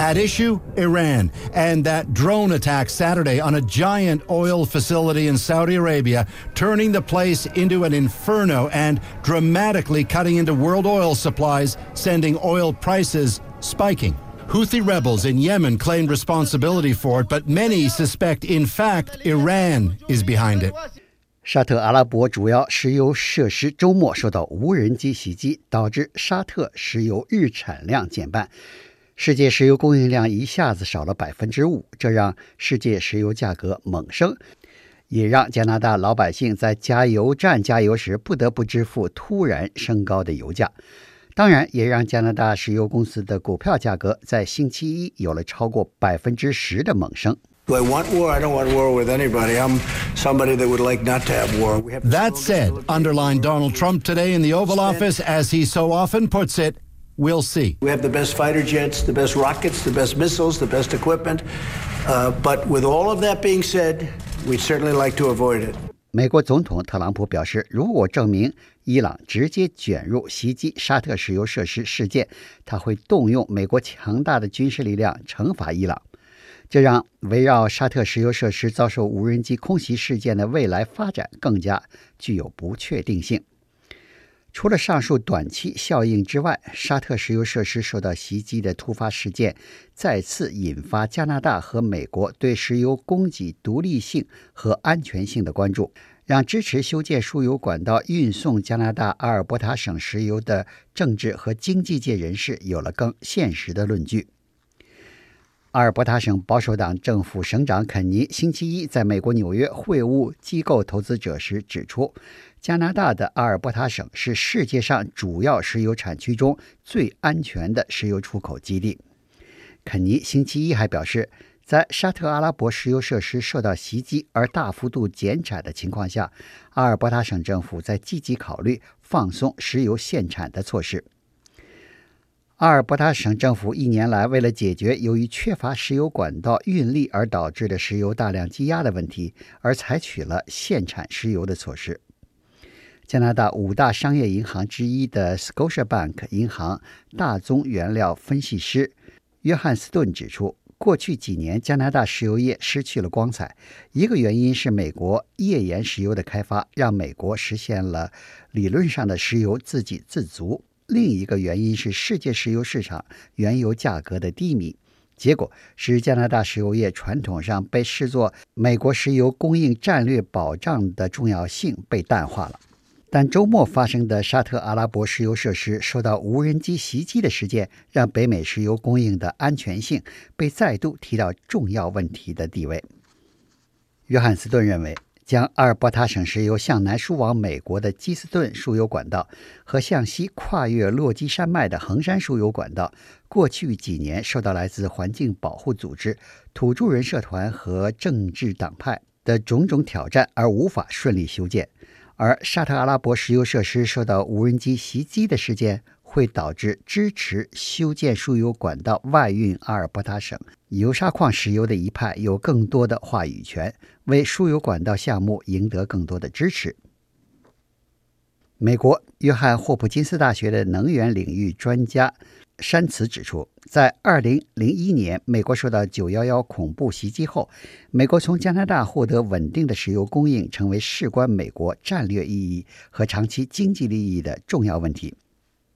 At issue, Iran, and that drone attack Saturday on a giant oil facility in Saudi Arabia, turning the place into an inferno and dramatically cutting into world oil supplies, sending oil prices spiking. Houthi rebels in Yemen claim responsibility for it, but many suspect, in fact, Iran is behind it. 沙特阿拉伯主要石油设施周末受到无人机袭击，导致沙特石油日产量减半。 世界石油供应量一下子少了百分之五，这让世界石油价格猛升，也让加拿大老百姓在加油站加油时不得不支付突然升高的油价。当然，也让加拿大石油公司的股票价格在星期一有了超过百分之十的猛升。Do I want war? I don't want war with anybody. I'm somebody that would like not to have war. We have That said, underlined Donald Trump today in the Oval Office, as he so often puts it, we'll see. We have the best fighter jets, the best rockets, the best missiles, the best equipment. Uh, but with all of that being said, we'd certainly like to avoid it. 美国总统特朗普表示，如果证明伊朗直接卷入袭击沙特石油设施事件，他会动用美国强大的军事力量惩罚伊朗。这让围绕沙特石油设施遭受无人机空袭事件的未来发展更加具有不确定性。除了上述短期效应之外，沙特石油设施受到袭击的突发事件，再次引发加拿大和美国对石油供给独立性和安全性的关注，让支持修建输油管道运送加拿大阿尔伯塔省石油的政治和经济界人士有了更现实的论据。阿尔伯塔省保守党政府省长肯尼星期一在美国纽约会晤机构投资者时指出，加拿大的阿尔伯塔省是世界上主要石油产区中最安全的石油出口基地。肯尼星期一还表示，在沙特阿拉伯石油设施受到袭击而大幅度减产的情况下，阿尔伯塔省政府在积极考虑放松石油限产的措施。阿尔伯塔省政府一年来为了解决由于缺乏石油管道运力而导致的石油大量积压的问题，而采取了限产石油的措施。加拿大五大商业银行之一的 Scotiabank 银行大宗原料分析师约翰斯顿指出，过去几年加拿大石油业失去了光彩。一个原因是美国页岩石油的开发让美国实现了理论上的石油自给自足。另一个原因是世界石油市场原油价格的低迷，结果使加拿大石油业传统上被视作美国石油供应战略保障的重要性被淡化了。但周末发生的沙特阿拉伯石油设施受到无人机袭击的事件，让北美石油供应的安全性被再度提到重要问题的地位。约翰斯顿认为。将阿尔伯塔省石油向南输往美国的基斯顿输油管道和向西跨越落基山脉的横山输油管道，过去几年受到来自环境保护组织、土著人社团和政治党派的种种挑战，而无法顺利修建。而沙特阿拉伯石油设施受到无人机袭击的事件。会导致支持修建输油管道外运阿尔伯塔省油砂矿石油的一派有更多的话语权，为输油管道项目赢得更多的支持。美国约翰霍普金斯大学的能源领域专家山茨指出，在2001年美国受到911恐怖袭击后，美国从加拿大获得稳定的石油供应，成为事关美国战略意义和长期经济利益的重要问题。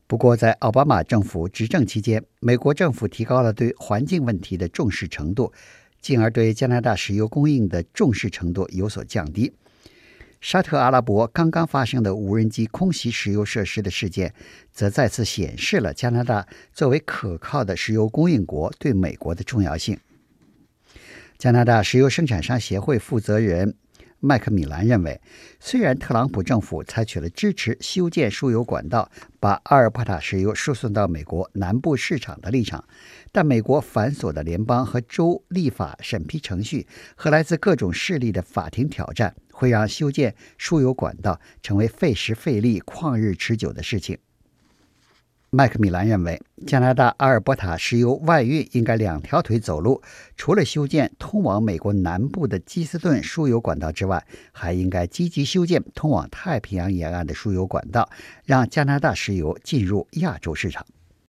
不过，在奥巴马政府执政期间，美国政府提高了对环境问题的重视程度，进而对加拿大石油供应的重视程度有所降低。沙特阿拉伯刚刚发生的无人机空袭石油设施的事件，则再次显示了加拿大作为可靠的石油供应国对美国的重要性。加拿大石油生产商协会负责人。麦克米兰认为，虽然特朗普政府采取了支持修建输油管道，把阿尔伯塔石油输送到美国南部市场的立场，但美国繁琐的联邦和州立法审批程序和来自各种势力的法庭挑战，会让修建输油管道成为费时费力、旷日持久的事情。麦克米兰认为，加拿大阿尔伯塔石油外运应该两条腿走路，除了修建通往美国南部的基斯顿输油管道之外，还应该积极修建通往太平洋沿岸的输油管道，让加拿大石油进入亚洲市场。